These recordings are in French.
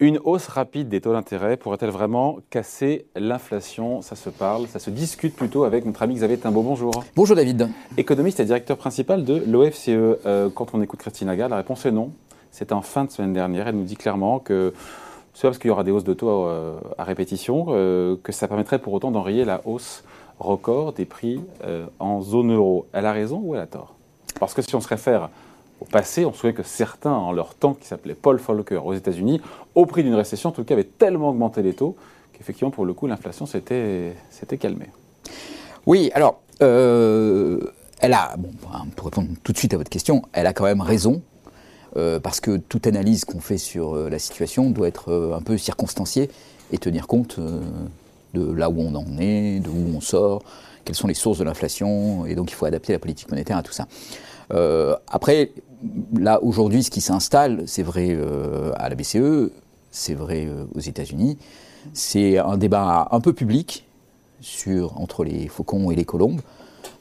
Une hausse rapide des taux d'intérêt pourrait-elle vraiment casser l'inflation? Ça se parle, ça se discute plutôt avec notre ami Xavier Timbaud. Bonjour. Bonjour David. Économiste et directeur principal de l'OFCE. Euh, quand on écoute Christine Lagarde, la réponse est non. C'était en fin de semaine dernière. Elle nous dit clairement que c'est parce qu'il y aura des hausses de taux euh, à répétition euh, que ça permettrait pour autant d'enrayer la hausse record des prix en zone euro. Elle a raison ou elle a tort? Parce que si on se réfère au passé, on se souvient que certains, en leur temps, qui s'appelaient Paul Volcker aux États-Unis, au prix d'une récession, en tout cas, avaient tellement augmenté les taux qu'effectivement, pour le coup, l'inflation s'était calmée. Oui, alors, euh, elle a, pour répondre tout de suite à votre question, elle a quand même raison, euh, parce que toute analyse qu'on fait sur euh, la situation doit être un peu circonstanciée et tenir compte de là où on en est, de où on sort, quelles sont les sources de l'inflation, et donc il faut adapter la politique monétaire à tout ça. Après, là, aujourd'hui, ce qui s'installe, c'est vrai euh, à la BCE, c'est vrai euh, aux États-Unis, c'est un débat un peu public sur, entre les faucons et les colombes,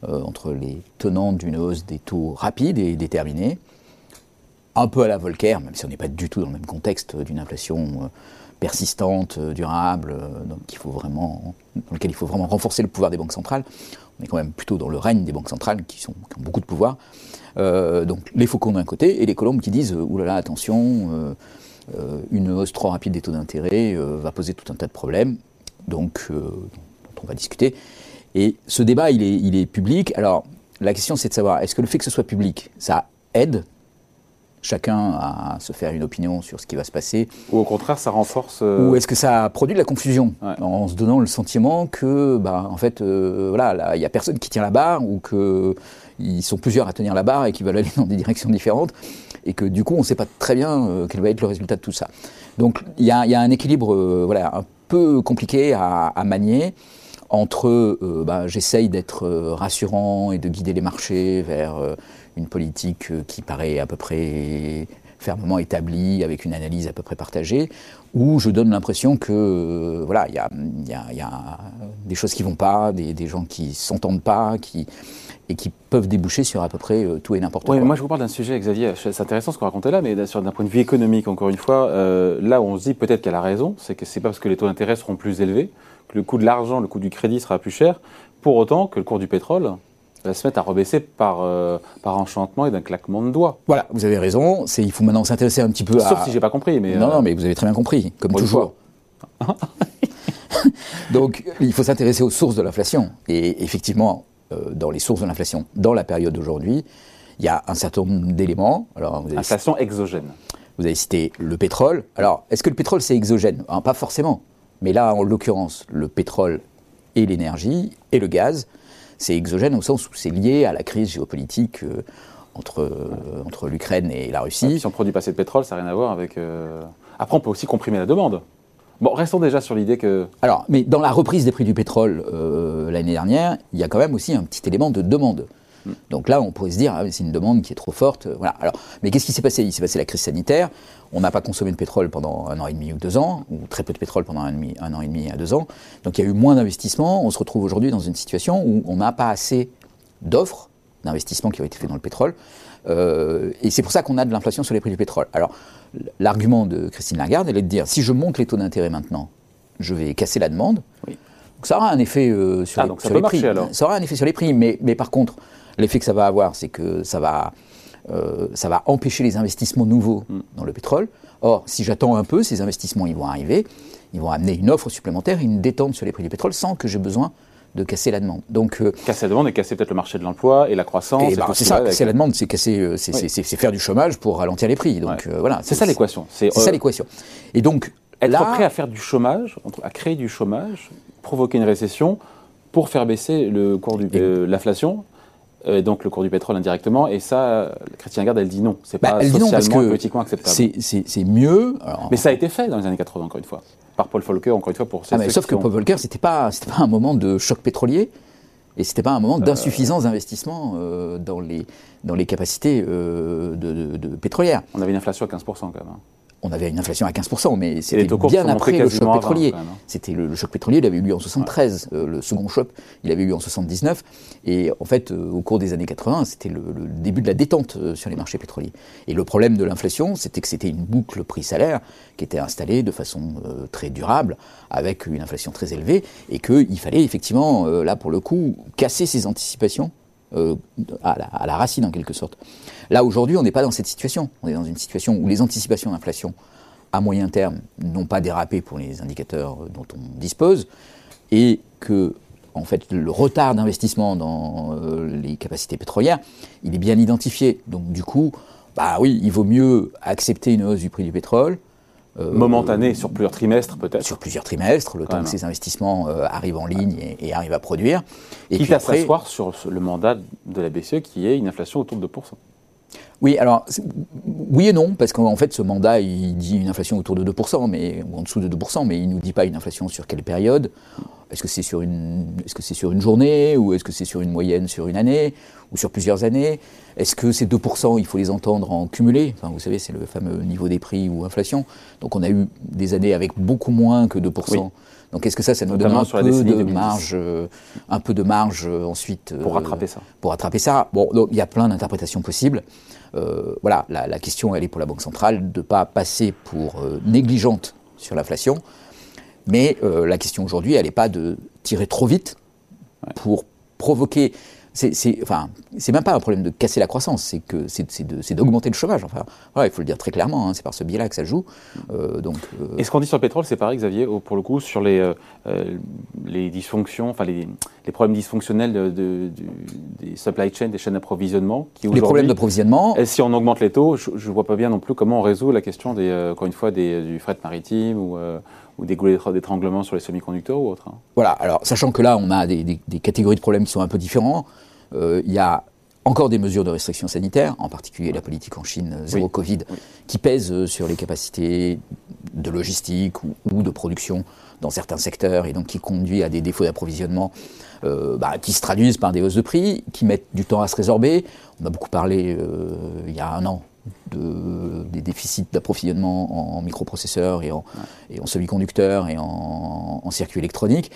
euh, entre les tenants d'une hausse des taux rapide et déterminée, un peu à la Volcker, même si on n'est pas du tout dans le même contexte d'une inflation persistante, durable, dans lequel il faut vraiment renforcer le pouvoir des banques centrales. On est quand même plutôt dans le règne des banques centrales qui, ont beaucoup de pouvoir. Euh, donc les faucons d'un côté et les colombes qui disent euh, oulala, attention, euh, une hausse trop rapide des taux d'intérêt va poser tout un tas de problèmes, donc on va discuter. Et ce débat, il est, il est public. Alors la question, c'est de savoir est-ce que le fait que ce soit public, ça aide chacun à se faire une opinion sur ce qui va se passer. Ou au contraire, ça renforce. Ou est-ce que ça produit de la confusion en se donnant le sentiment que, bah, en fait, voilà, il n'y a personne qui tient la barre ou que ils sont plusieurs à tenir la barre et qui veulent aller dans des directions différentes, et que du coup, on ne sait pas très bien euh, quel va être le résultat de tout ça. Donc, il y, a, un équilibre euh, voilà, un peu compliqué à, manier entre euh, bah, j'essaye d'être rassurant et de guider les marchés vers une politique qui paraît à peu près fermement établie, avec une analyse à peu près partagée, où je donne l'impression que voilà, il y a, y, y a, des choses qui vont pas, des, des gens qui s'entendent pas, qui et qui peuvent déboucher sur à peu près euh, tout et n'importe quoi. Moi, je vous parle d'un sujet, Xavier, c'est intéressant ce qu'on racontait là, mais d'un point de vue économique, encore une fois, euh, là où on se dit peut-être qu'elle a raison, c'est que c'est pas parce que les taux d'intérêt seront plus élevés, que le coût de l'argent, le coût du crédit sera plus cher, pour autant que le cours du pétrole va se mettre à rebaisser par, euh, par enchantement et d'un claquement de doigts. Voilà, vous avez raison, il faut maintenant s'intéresser un petit peu à... Sauf si j'ai pas compris, mais... Non, non, mais vous avez très bien compris, comme toujours. Donc, il faut s'intéresser aux sources de l'inflation. Et effectivement, euh, dans les sources de l'inflation dans la période d'aujourd'hui, il y a un certain nombre d'éléments. Alors, Inflation exogène. Vous avez cité le pétrole. Alors, est-ce que le pétrole, c'est exogène? Ah, Pas forcément. Mais là, en l'occurrence, le pétrole et l'énergie et le gaz, c'est exogène au sens où c'est lié à la crise géopolitique euh, entre, euh, entre l'Ukraine et la Russie. si on produit pas assez de pétrole, ça n'a rien à voir avec... Après, on peut aussi comprimer la demande. Bon, restons déjà sur l'idée que. Alors, mais dans la reprise des prix du pétrole euh, l'année dernière, il y a quand même aussi un petit élément de demande. Donc là, on pourrait se dire, ah, c'est une demande qui est trop forte. Euh, voilà. Alors, mais qu'est-ce qui s'est passé? Il s'est passé la crise sanitaire. On n'a pas consommé de pétrole pendant un an et demi ou deux ans, ou très peu de pétrole pendant un, un an et demi à deux ans. Donc il y a eu moins d'investissements. On se retrouve aujourd'hui dans une situation où on n'a pas assez d'offres d'investissements qui ont été faits dans le pétrole. Euh, et c'est pour ça qu'on a de l'inflation sur les prix du pétrole. Alors, l'argument de Christine Lagarde, elle est de dire si je monte les taux d'intérêt maintenant, je vais casser la demande. Donc ça aura un effet euh, sur, ah, les, prix. Ça aura un effet sur les prix, mais, mais par contre, l'effet que ça va avoir, c'est que ça va, euh, ça va empêcher les investissements nouveaux hmm. dans le pétrole. Or, si j'attends un peu, ces investissements, ils vont arriver, ils vont amener une offre supplémentaire, une détente sur les prix du pétrole sans que j'ai besoin de casser la demande. Donc, euh, casser la demande et casser peut-être le marché de l'emploi et la croissance. Bah, c'est ça, casser la demande, c'est casser, euh, c'est faire du chômage pour ralentir les prix. Donc euh, voilà. C'est ça l'équation. C'est ça l'équation. Et donc être prêt à faire du chômage, à créer du chômage, provoquer une récession pour faire baisser le cours de l'inflation et donc le cours du pétrole indirectement. Et ça, Christian Garde, elle dit non. C'est bah, pas socialement et politiquement acceptable. C'est mieux. Mais ça a été fait dans les années 80, encore une fois par Paul Volcker, encore une fois, pour cette ah Sauf que Paul Volcker, c'était pas, pas un moment de choc pétrolier, et c'était pas un moment euh, d'insuffisance d'investissement euh, dans, les, dans les capacités euh, de, pétrolières. On avait une inflation à 15% quand même. Hein. On avait une inflation à 15%, mais c'était bien après le choc pétrolier. Hein. C'était le, choc pétrolier, il avait eu lieu en 73. Euh, le second choc, il avait eu lieu en 79. Et en fait, euh, au cours des années 80, c'était le, début de la détente euh, sur les marchés pétroliers. Et le problème de l'inflation, c'était que c'était une boucle prix-salaire qui était installée de façon très durable, avec une inflation très élevée, et qu'il fallait effectivement, là pour le coup, casser ces anticipations à la, à, la, racine en quelque sorte. Là aujourd'hui, on n'est pas dans cette situation. On est dans une situation où les anticipations d'inflation à moyen terme n'ont pas dérapé pour les indicateurs dont on dispose, et que en fait, le retard d'investissement dans euh, les capacités pétrolières, il est bien identifié. Donc du coup, bah oui, il vaut mieux accepter une hausse du prix du pétrole. Euh, Momentanée, sur plusieurs trimestres peut-être Sur plusieurs trimestres, le temps que ces investissements euh, arrivent en ligne et, arrivent à produire. Et Quitte puis à s'asseoir sur le mandat de la BCE qui est une inflation autour de 2%. Oui, alors, oui et non, parce qu'en fait, ce mandat, il dit une inflation autour de 2%, mais, ou en dessous de 2%, mais il ne nous dit pas une inflation sur quelle période. Est-ce que c'est sur, une, est -ce c'est sur une journée, ou est-ce que c'est sur une moyenne sur une année, ou sur plusieurs années? Est-ce que ces 2%, il faut les entendre en cumulé? Enfin, Vous savez, c'est le fameux niveau des prix ou inflation. Donc on a eu des années avec beaucoup moins que 2%. Donc est-ce que ça, ça nous donne un peu, de marge, euh, un peu de marge euh, ensuite Pour rattraper ça. Pour rattraper ça. Bon, il y a plein d'interprétations possibles. Euh, voilà, la, question, elle est pour la Banque centrale de ne pas passer pour euh, négligente sur l'inflation, mais euh, la question aujourd'hui, elle n'est pas de tirer trop vite pour provoquer c'est enfin, même pas un problème de casser la croissance, c'est que c'est d'augmenter le chômage. Enfin, il faut le dire très clairement, hein, c'est par ce biais-là que ça joue. Euh, donc, euh, Et ce qu'on dit sur le pétrole, c'est pareil, Xavier, pour le coup, sur les, euh, les dysfonctions, enfin les, les, problèmes dysfonctionnels de, des supply chains, des chaînes d'approvisionnement. Les problèmes d'approvisionnement. Si on augmente les taux, je ne vois pas bien non plus comment on résout la question, des, encore une fois, des, du fret maritime ou ou des goulets d'étranglement sur les semi-conducteurs ou autres. Hein. Voilà, alors sachant que là, on a des, catégories de problèmes qui sont un peu différents. Euh, il y a encore des mesures de restriction sanitaire, en particulier la politique en Chine euh, zéro Covid, qui pèsent euh, sur les capacités de logistique ou, de production dans certains secteurs et donc qui conduit à des défauts d'approvisionnement bah, qui se traduisent par des hausses de prix, qui mettent du temps à se résorber. On a beaucoup parlé il y a un an de, des déficits d'approvisionnement en, microprocesseurs et en, et en semi-conducteurs et en, en circuits électroniques.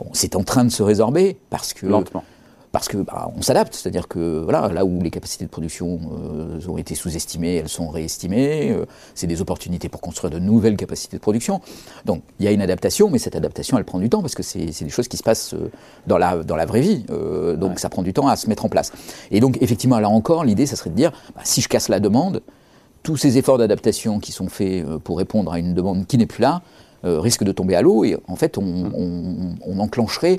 Bon, c'est en train de se résorber parce que lentement parce que bah, on s'adapte, c'est-à-dire que voilà, là où les capacités de production euh, ont été sous-estimées, elles sont réestimées. Euh, c'est des opportunités pour construire de nouvelles capacités de production. Donc il y a une adaptation, mais cette adaptation, elle prend du temps parce que c'est des choses qui se passent euh, dans la dans la vraie vie. donc ça prend du temps à se mettre en place. Et donc effectivement, là encore, l'idée, ça serait de dire, bah, si je casse la demande, tous ces efforts d'adaptation qui sont faits pour répondre à une demande qui n'est plus là risquent de tomber à l'eau et en fait on, on enclencherait euh,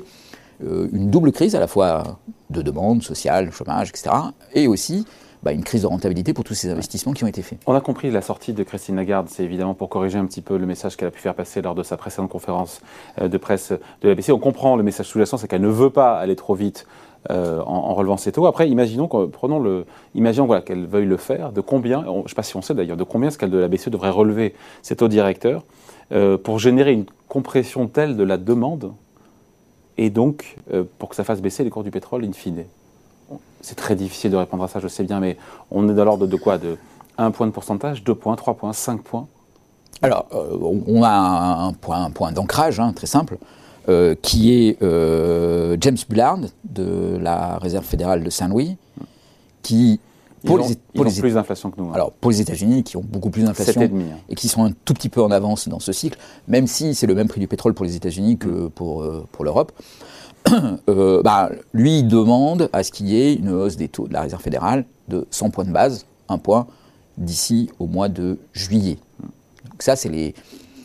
une double crise à la fois de demande sociale, chômage, etc., et aussi bah, une crise de rentabilité pour tous ces investissements qui ont été faits. On a compris la sortie de Christine Lagarde, c'est évidemment pour corriger un petit peu le message qu'elle a pu faire passer lors de sa précédente conférence euh, de presse de la BCE. On comprend le message sous-jacent, c'est qu'elle ne veut pas aller trop vite euh, en, relevant ses taux. Après, imaginons, prenons le, imaginons voilà, qu'elle veuille le faire, de combien, je ne sais pas si on sait d'ailleurs, de combien est-ce qu'elle de la BCE devrait relever ses taux directeurs pour générer une compression telle de la demande et donc euh, pour que ça fasse baisser les cours du pétrole in fine. C'est très difficile de répondre à ça, je sais bien, mais on est dans l'ordre de quoi? De 1 point de pourcentage, 2 points, 3 points, 5 points? Alors, euh, on a un, point, un point d'ancrage, hein, très simple, euh, qui est James Bullard de la Réserve fédérale de Saint-Louis, qui pour les, ont plus d'inflation que nous. Hein. Alors, pour les États-Unis, qui ont beaucoup plus d'inflation hein. et qui sont un tout petit peu en avance dans ce cycle, même si c'est le même prix du pétrole pour les États-Unis que mm. pour, euh, pour l'Europe, euh, bah, lui demande à ce qu'il y ait une hausse des taux de la Réserve fédérale de 100 points de base, un point, d'ici au mois de juillet. Donc ça, c'est les,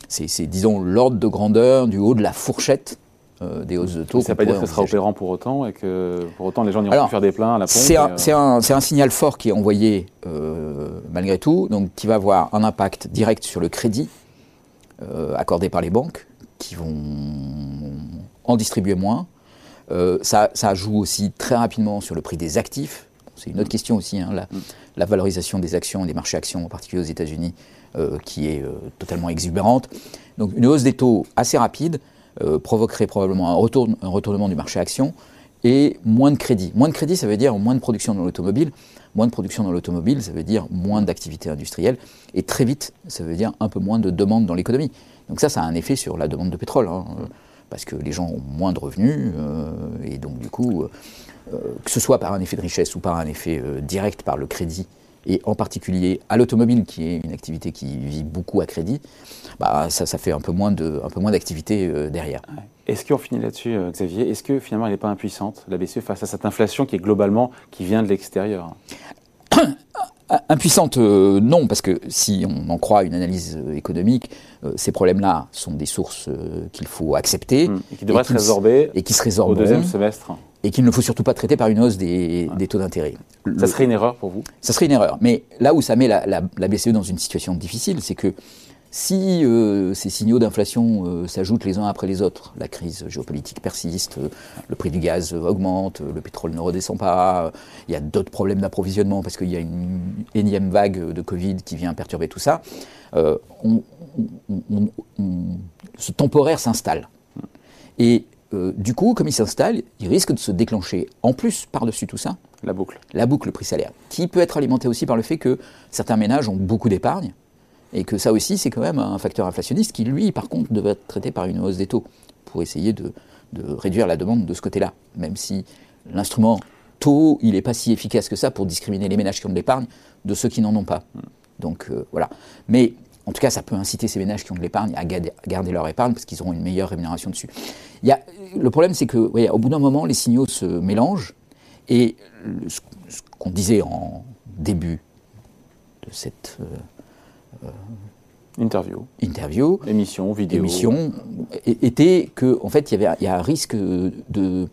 c'est, disons l'ordre de grandeur du haut de la fourchette euh, des hausses de taux. Ça ne veut pas dire que ce sera opérant pour autant et que pour autant les gens n'iront plus faire des pleins à la pompe. C'est un, euh, un, signal fort qui est envoyé euh, malgré tout, donc qui va avoir un impact direct sur le crédit accordé par les banques, qui vont en distribuer moins. Ça, ça, joue aussi très rapidement sur le prix des actifs. C'est une autre question aussi, hein, la, mm. la, valorisation des actions, des marchés actions, en particulier aux États-Unis, qui est totalement exubérante. Donc une hausse des taux assez rapide, euh, provoquerait probablement un, retournement du marché action et moins de crédit. Moins de crédit, ça veut dire moins de production dans l'automobile. Moins de production dans l'automobile, ça veut dire moins d'activité industrielle. Et très vite, ça veut dire un peu moins de demande dans l'économie. Donc ça, ça a un effet sur la demande de pétrole. Hein, parce que les gens ont moins de revenus. Euh, et donc, du coup, euh, que ce soit par un effet de richesse ou par un effet direct par le crédit, et en particulier à l'automobile, qui est une activité qui vit beaucoup à crédit, bah, ça, ça fait un peu moins d'activité derrière. Est-ce qu'on finit là-dessus, Xavier? Est-ce que finalement elle n'est pas impuissante, la BCE, face à cette inflation qui est globalement, qui vient de l'extérieur? Impuissante, non, parce que si on en croit une analyse économique, ces problèmes-là sont des sources qu'il faut accepter. Hum, et qui devraient se résorber et qui se résorberont, au deuxième semestre et qu'il ne faut surtout pas traiter par une hausse des, taux d'intérêt. Ça serait une erreur pour vous? Ça serait une erreur. Mais là où ça met la, BCE dans une situation difficile, c'est que si euh, ces signaux d'inflation euh, s'ajoutent les uns après les autres, la crise géopolitique persiste, euh, le prix du gaz augmente, le pétrole ne redescend pas, il y a d'autres problèmes d'approvisionnement parce qu'il y a une énième vague de Covid qui vient perturber tout ça, ce temporaire s'installe. Et euh, du coup, comme il s'installe, il risque de se déclencher en plus par-dessus tout ça. La boucle. La boucle prix-salaire, qui peut être alimentée aussi par le fait que certains ménages ont beaucoup d'épargne, et que ça aussi, c'est quand même un facteur inflationniste qui, lui, par contre, devrait être traité par une hausse des taux, pour essayer de, réduire la demande de ce côté-là, même si l'instrument taux, il n'est pas si efficace que ça pour discriminer les ménages qui ont de l'épargne de ceux qui n'en ont pas. Hmm. Donc euh, voilà. Mais en tout cas, ça peut inciter ces ménages qui ont de l'épargne à garder leur épargne parce qu'ils auront une meilleure rémunération dessus. Il le problème, c'est que, au bout d'un moment, les signaux se mélangent et ce, qu'on disait en début de cette euh, interview, interview, émission, vidéo, émission, était que, en fait, il y avait, a un risque de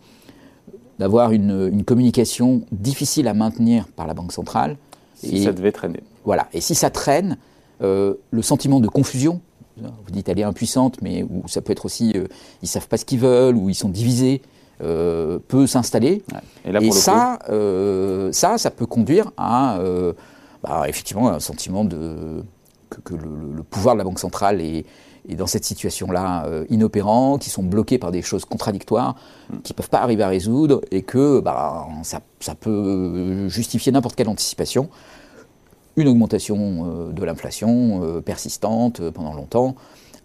d'avoir une, une, communication difficile à maintenir par la banque centrale. Si ça devait traîner. Voilà. Et si ça traîne, euh, le sentiment de confusion, vous dites elle est impuissante, mais où ça peut être aussi ils euh, ils savent pas ce qu'ils veulent ou ils sont divisés, euh, peut s'installer. Et, ça, ça, ça peut conduire à bah, effectivement un sentiment de que, le, pouvoir de la banque centrale est, dans cette situation-là inopérant, qui sont bloqués par des choses contradictoires, mm. qui ne peuvent pas arriver à résoudre, et que bah, ça, ça, peut justifier n'importe quelle anticipation une augmentation euh, de l'inflation euh, persistante euh, pendant longtemps,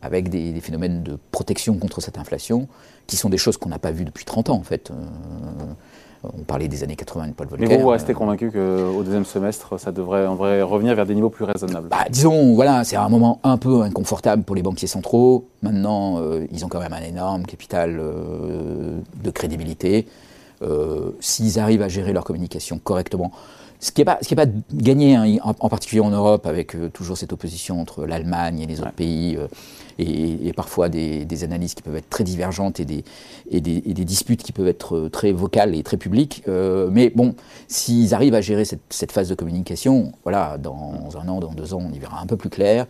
avec des, phénomènes de protection contre cette inflation, qui sont des choses qu'on n'a pas vues depuis 30 ans en fait. on parlait des années 80 de Paul Volcker. Mais vous, restez convaincu qu'au deuxième semestre, ça devrait, en vrai, revenir vers des niveaux plus raisonnables bah, Disons, voilà, c'est un moment un peu inconfortable pour les banquiers centraux. Maintenant, ils ont quand même un énorme capital de crédibilité. S'ils arrivent à gérer leur communication correctement, ce qui n'est pas, pas, gagné, hein, en, particulier en Europe, avec euh, toujours cette opposition entre l'Allemagne et les autres pays, euh, et, parfois des, analyses qui peuvent être très divergentes et des, et des, disputes qui peuvent être euh, très vocales et très publiques. mais bon, s'ils arrivent à gérer cette, cette, phase de communication, voilà, dans un an, dans deux ans, on y verra un peu plus clair.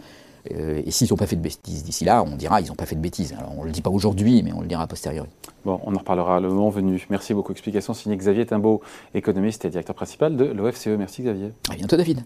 Euh, et s'ils n'ont pas fait de bêtises d'ici là, on dira ils n'ont pas fait de bêtises. Alors on ne le dit pas aujourd'hui, mais on le dira a posteriori. Bon, on en reparlera le moment venu. Merci beaucoup. Explication signée Xavier Timbaud, économiste et directeur principal de l'OFCE. Merci Xavier. À bientôt David.